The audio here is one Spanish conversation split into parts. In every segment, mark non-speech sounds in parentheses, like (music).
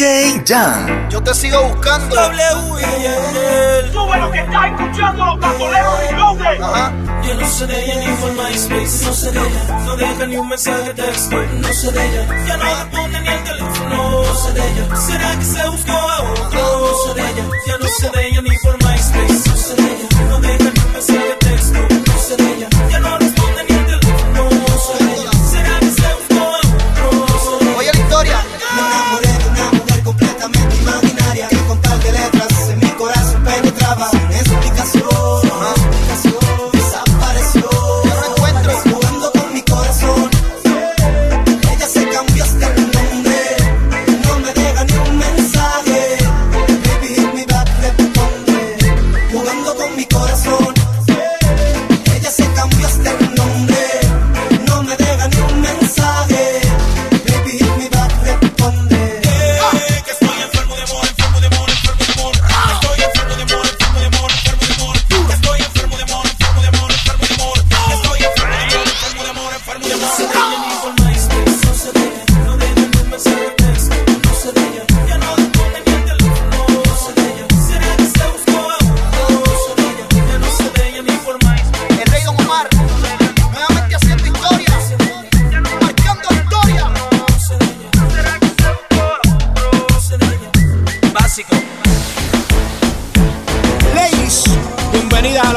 Yo te sigo buscando. W y Sube lo que está escuchando los bandoleros y loaders. Ajá. Yo no seré de ella ni por MySpace, no seré ella. No deja ni un mensaje de texto, no seré ella. Ya no responde ni el teléfono, no seré ella. ¿Será que se buscó a otro? No seré ella. Ya no seré de ella ni por MySpace, no seré ella. No deja ni un mensaje de texto, no seré ella. Ya no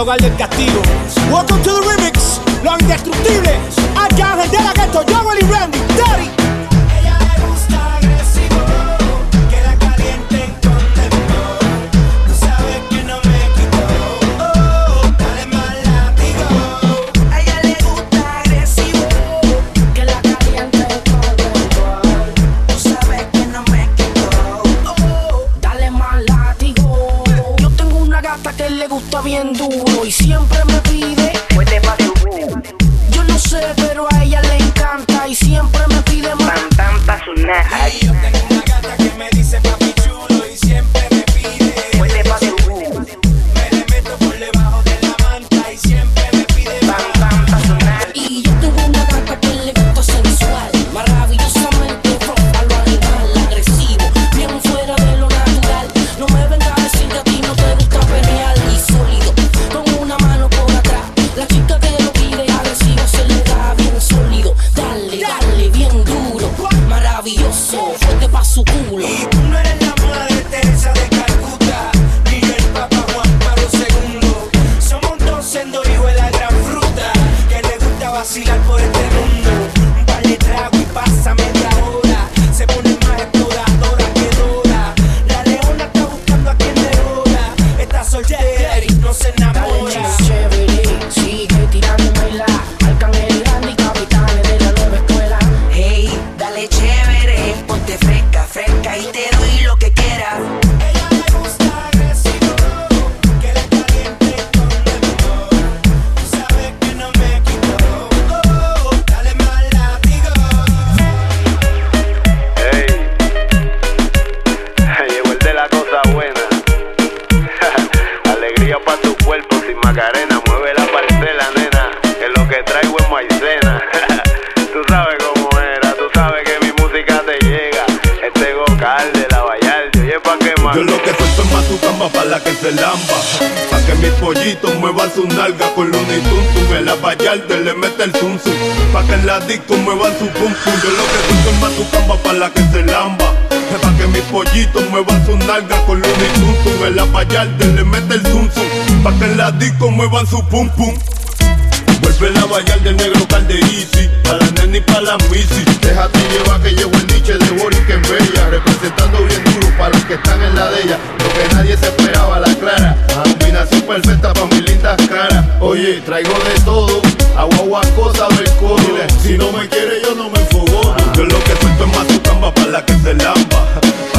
hogar del castigo. Welcome to the remix, los indestructibles. Acá, gente de la gueto, Joel y Randy, Daddy. la disco muevan su pum pum. Yo lo que busco es más tu camba para la que se lamba. Es Para que mis pollitos muevan su nalga con luna y tum tum. En la payarte le mete el zum zum. Para que en la disco muevan su pum pum. Vuelve la vallar del negro calde easy, pa' la nena y pa' la misi. Déjate llevar que llevo el niche de Boric en Bella, representando bien duro para los que están en la de ella. Lo que nadie se esperaba, la clara, combinación perfecta pa' mis lindas caras. Oye, traigo de todo, agua, agua, cosa, ver si no me quiere, yo no me enfogo. Yo lo que suelto es más tu para la que se lamba.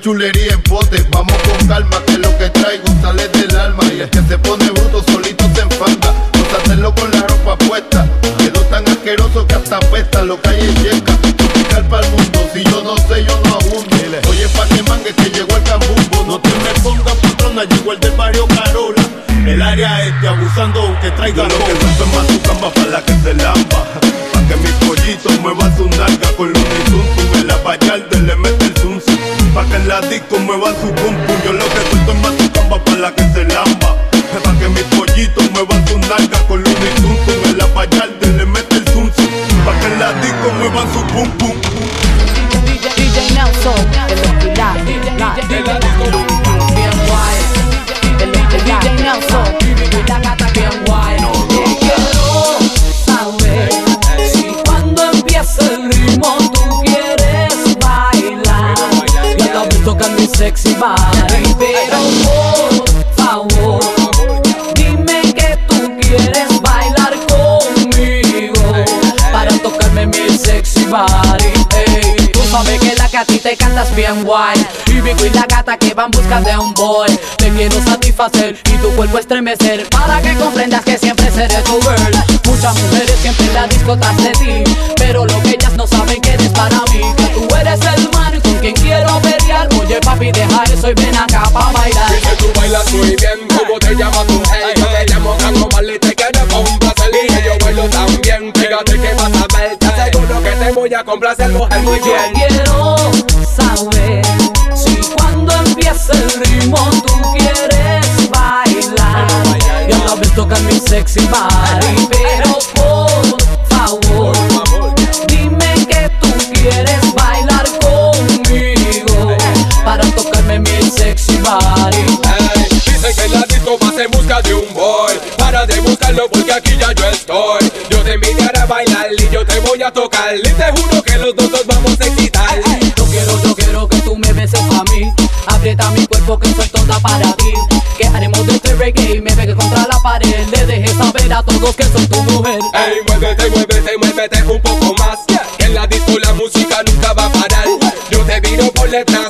Es chulería en pote. Vamos con calma, que lo que traigo sale del alma. Y el que se pone bruto solito se enfanga. hacerlo con la ropa puesta. Quedó tan asqueroso que hasta apesta. Lo que hay es yeca. Tropical para el mundo. Si yo no sé, yo no abundo. Oye, pa' que mangue que llegó el cambumbo. No te me pongas patrona, llegó el del barrio Carola. El área este abusando aunque traiga lo que suelto es más su cama para la que se lamba. Pa' que mis pollitos muevan su nalga con los tuntum. En la vallarde le mete la disco muevan su pum. Yo lo que suelto es más su cama para la que se lamba. Pa' que mis pollitos muevan su nalga con los tuntum. En la vallarde le mete el zum zum. Pa' que la disco muevan su pum pum. Que a ti te cantas bien guay. Y Vico y la gata que van buscando de un boy. Te quiero satisfacer y tu cuerpo estremecer. Para que comprendas que siempre seré tu girl. Muchas mujeres siempre en la disco tras de ti. Pero lo que ellas no saben que eres para mí. Que tú eres el man con quien quiero pelear. Oye papi deja eso y ven acá pa' bailar. Dice tú bailas muy bien, ¿cómo te llamas tú? Hey, yo te llamo Cango Mal y te quiero complacer Y que yo bailo tan bien, fíjate que vas a ver Te aseguro que te voy a complacer, mujer, muy bien sexy body Pero por favor, dime que tú quieres bailar conmigo Para tocarme mi sexy body. Ey, Dicen que la disco vas en busca de un boy. Para de buscarlo porque aquí ya yo estoy. Yo te invitaré a bailar y yo te voy a tocar. Y te juro que los dos nos vamos a excitar. Yo quiero, yo quiero que tú me beses a mí. Aprieta mi cuerpo que soy toda para ti. Que haremos de este reggae y me pegue contra la pared a todos que soy tu mujer. Ey, muévete, muévete, muévete un poco más. Que en la disco la música nunca va a parar. Yo te viro por detrás,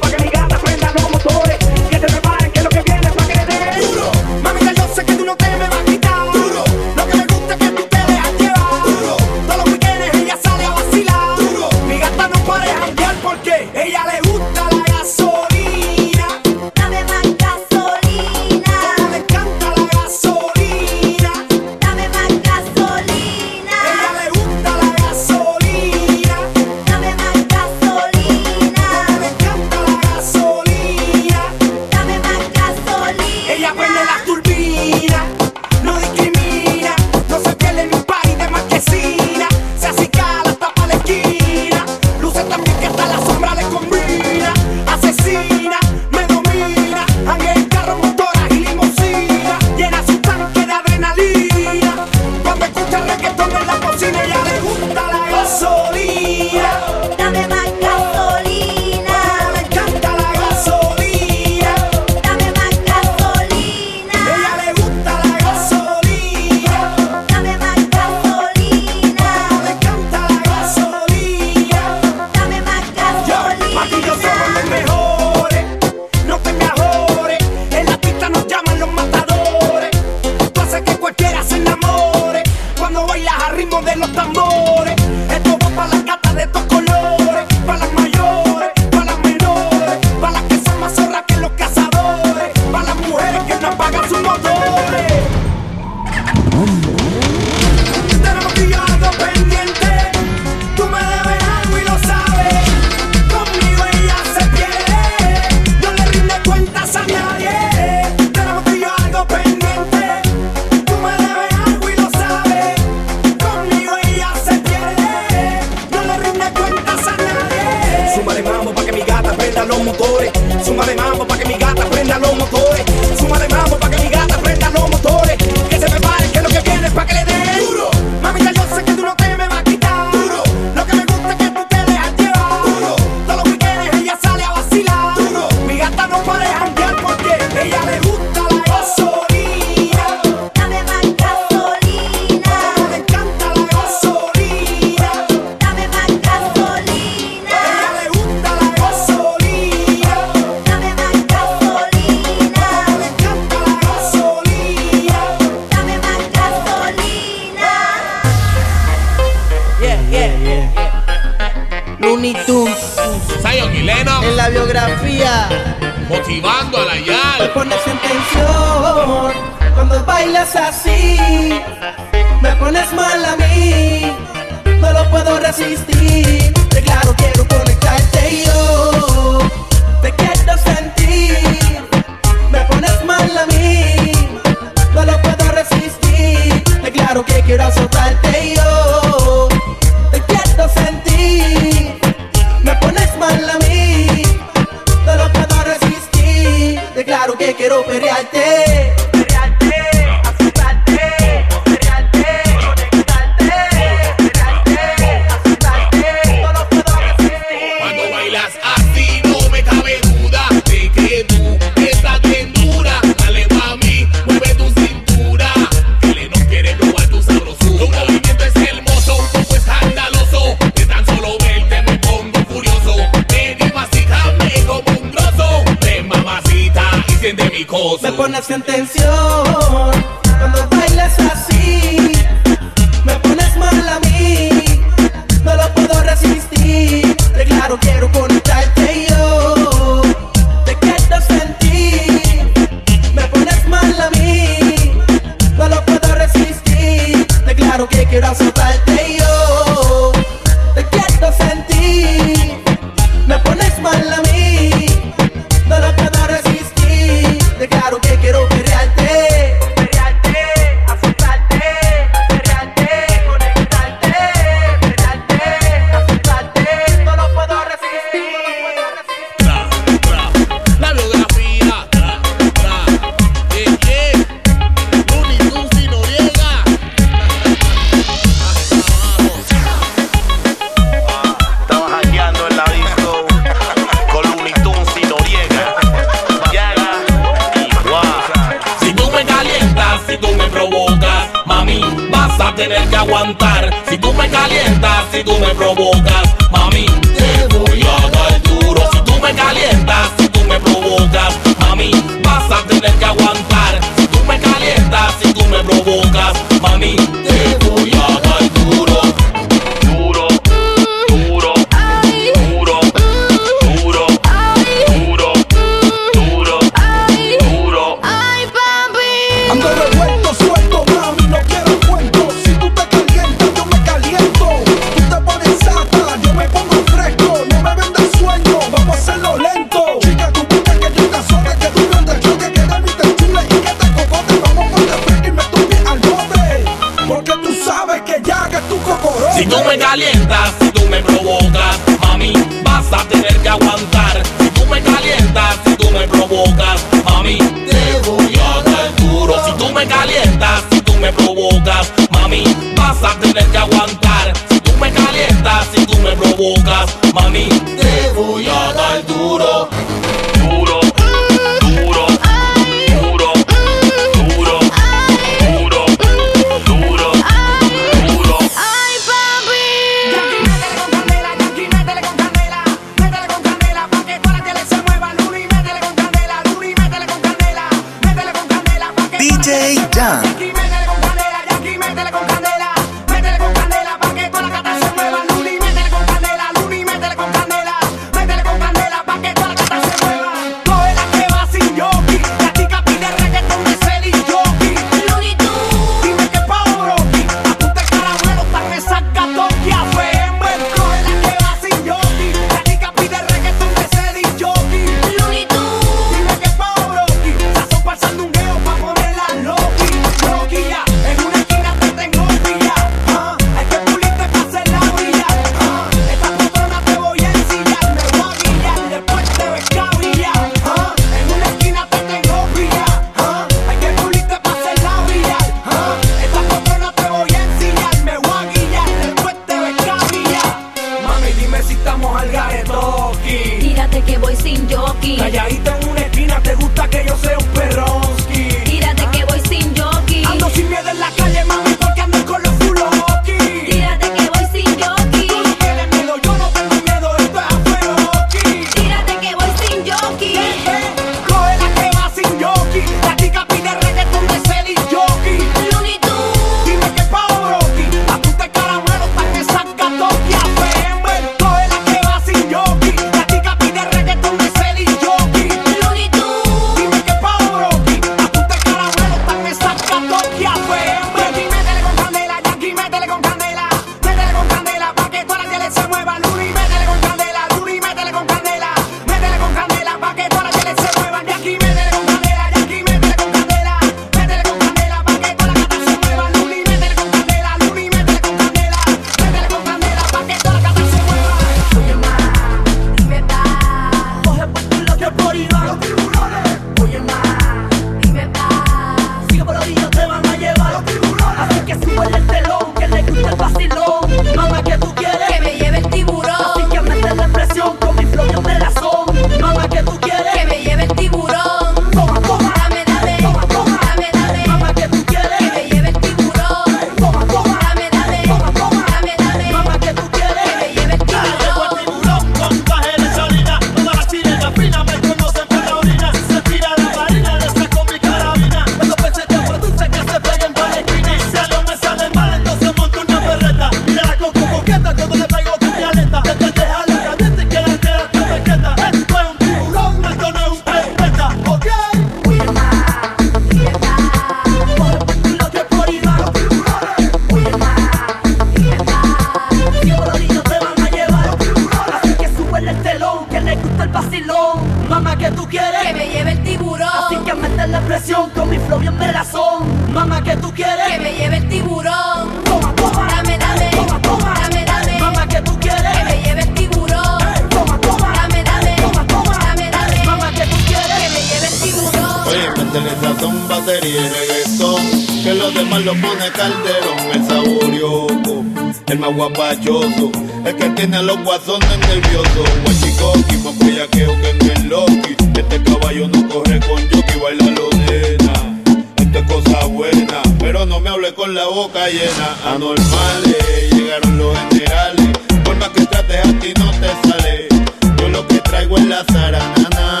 juego en la zaranana.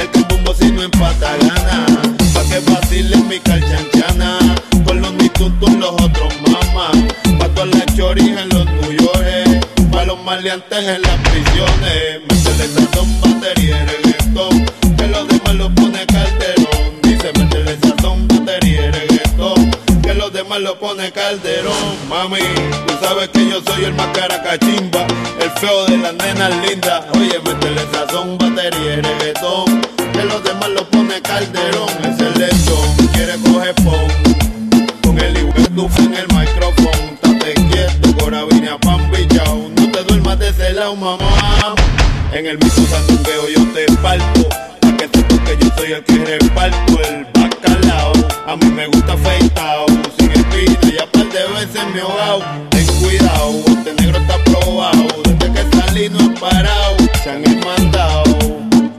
El cambumbo si no empata gana. Pa' que vacile mi calchanchana. Con los mitutos los otros mamás. Pa' todas las choris en los tuyores. Pa' los maleantes en las prisiones. Me esa son baterías. Calderón, mami. Tú sabes que yo soy el más caracachimba, el feo de las nenas lindas. Oye, métele sazón, batería y reggaetón. Que los demás lo pone Calderón, es el lechón. Quiere coger pon, con el igual en el micrófono. Estate quieto, cora vine a pan bichao. No te duermas de ese lado, mamá. En el mismo santuqueo yo te parto. Pa' que te que yo soy el que reparto el bacalao. A mí me gusta afeitado Ten cuidado, este negro está probado. Desde que salí no parado. Se han mandado,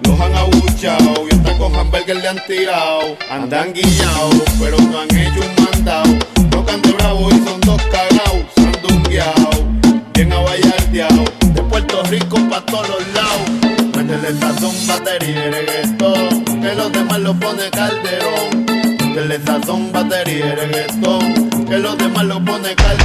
los han abuchado. Y hasta con hamburger le han tirado. Andan guillados, pero no han hecho un mandado. Tocan de bravo y son dos cagados. Se han dungueado, bien abayardeado. De Puerto Rico pa' todos los lados. Métele sazón, batería y reggaetón. Que los demás lo pone calderón. Métele sazón, batería y reggaetón que los demás lo ponen calma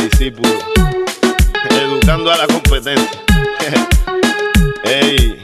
12 discípulos. Educando a la competencia. (laughs) Ey.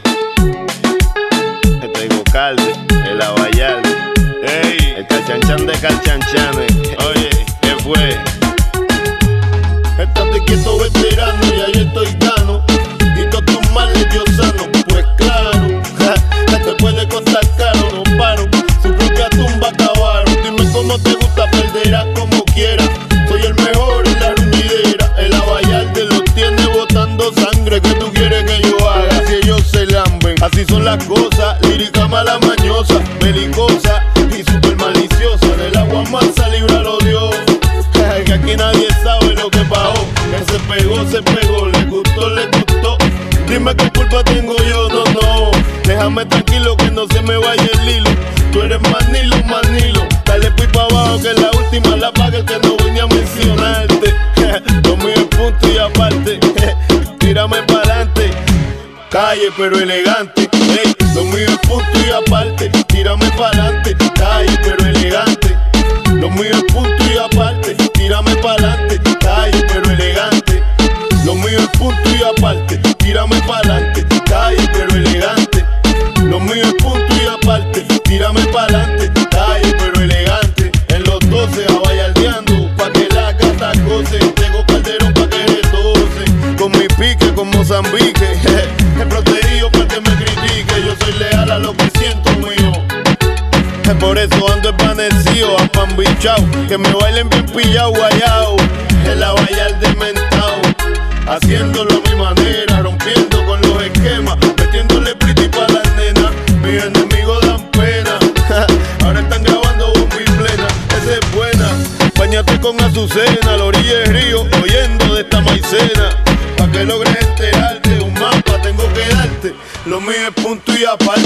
Cosas. Lírica mala mañosa, belicosa y super maliciosa. Del agua mansa, líbralo Dios. Que aquí nadie sabe lo que pasó. Que se pegó, se pegó, le gustó, le gustó. Dime qué culpa tengo yo, no, no. Déjame tranquilo que no se me vaya el hilo. Tú eres manilo, manilo. Dale pues pa' abajo que la última la paga el que no vine a mencionarte. (laughs) Lo mío es punto y aparte. (laughs) Tírame pa'lante. Calle pero elegante. Que me bailen bien pillao, guayao El abayal dementao. Haciéndolo a mi manera Rompiendo con los esquemas Metiéndole pretty pa' las nenas Mis enemigos dan pena Ahora están grabando bomba y plena Esa es buena. Bañate con azucena A la orilla del río Oyendo de esta maicena. Pa' que logres enterarte Un mapa tengo que darte Lo mío es punto y aparte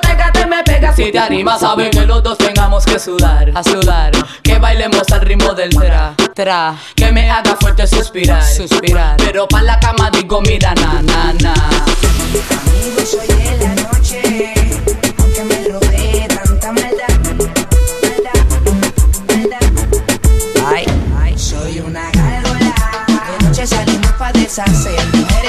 te me pegas y te animas, saben que los dos tengamos que sudar, a sudar. Que bailemos al ritmo del tra, tra. Que me haga fuerte suspirar, suspirar. Pero pa' la cama digo, mira, na, na, na. Amigo, soy de la noche, aunque me rodee tanta maldad, maldad, maldad. Ay, ay, soy una gárgola. De noche salimos pa' deshacer.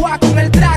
Te voy a hacer fuá con el tra,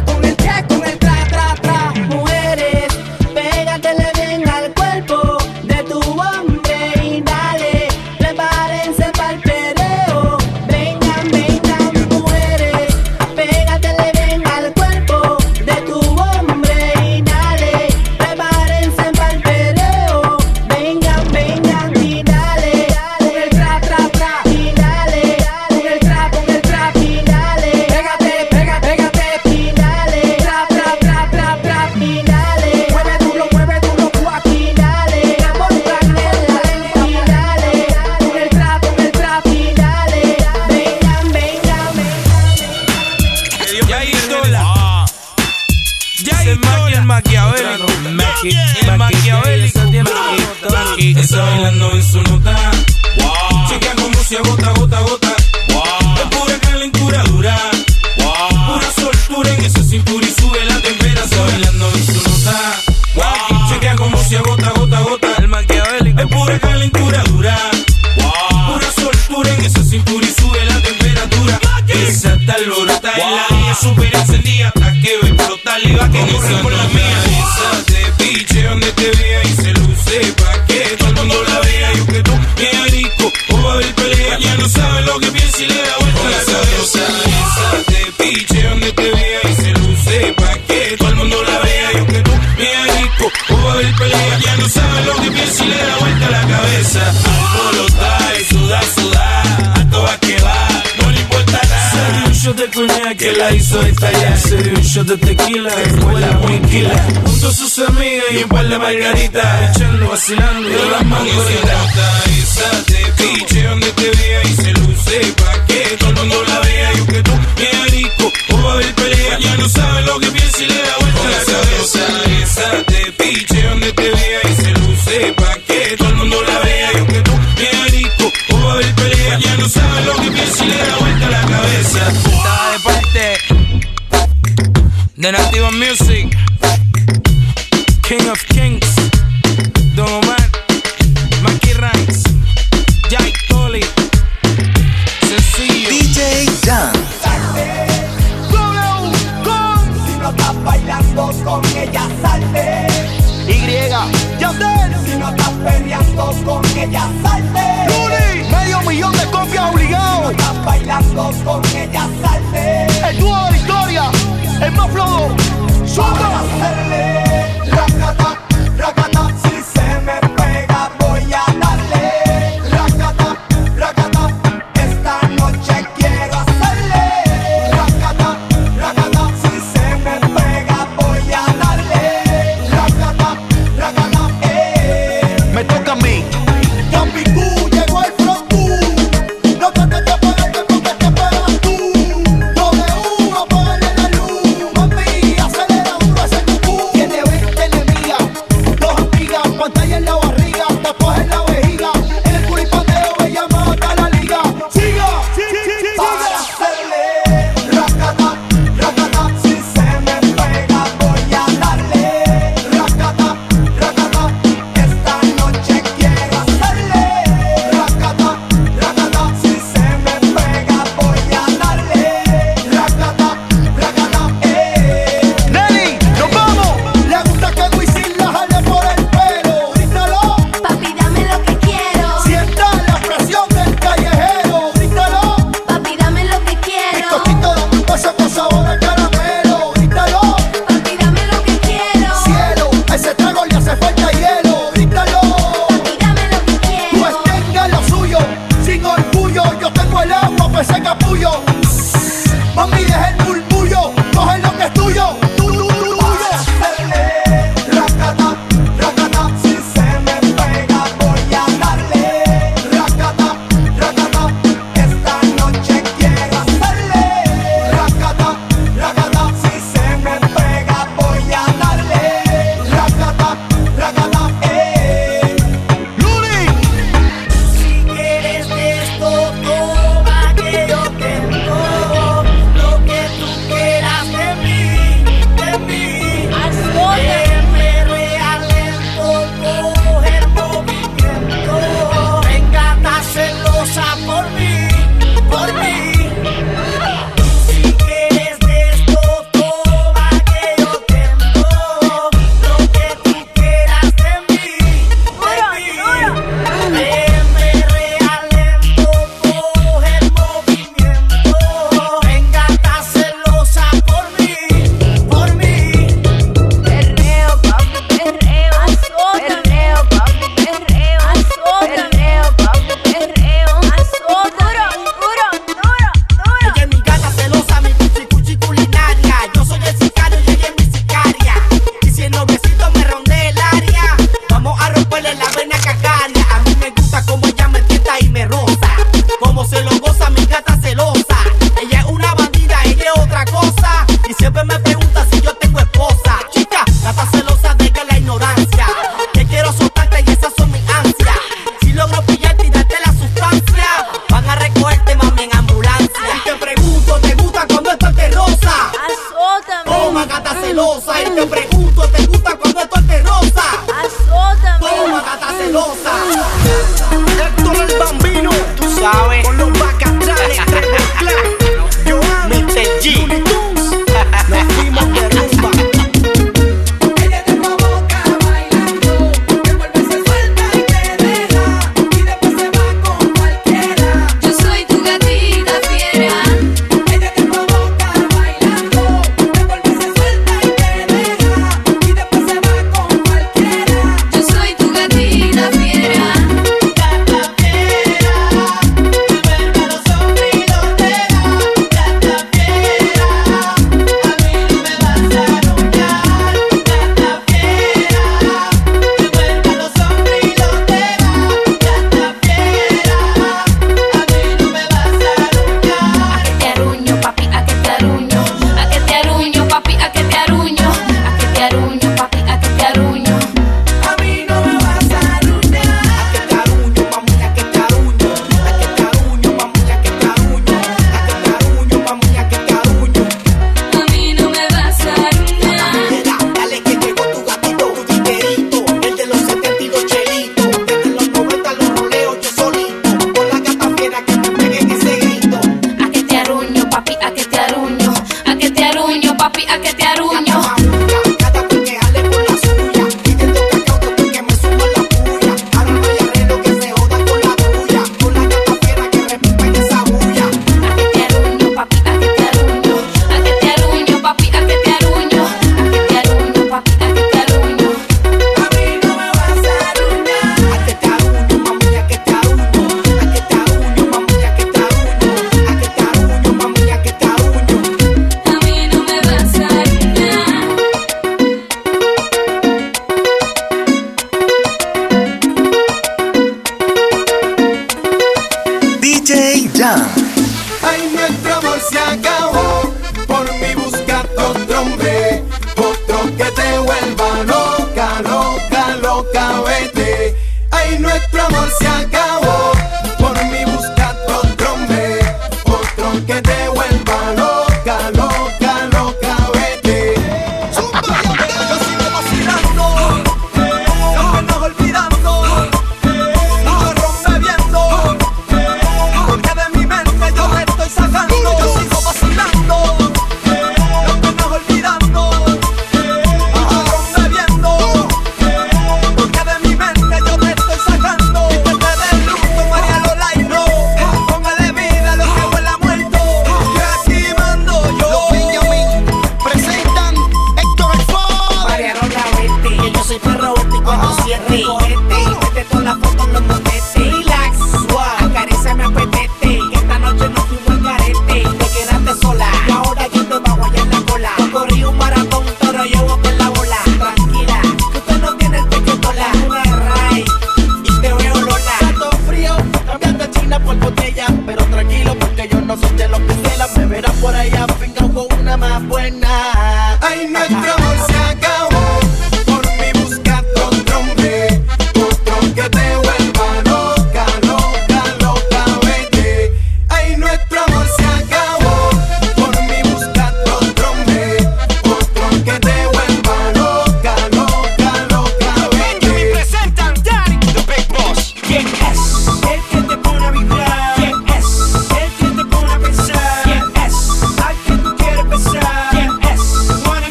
Barcelona una más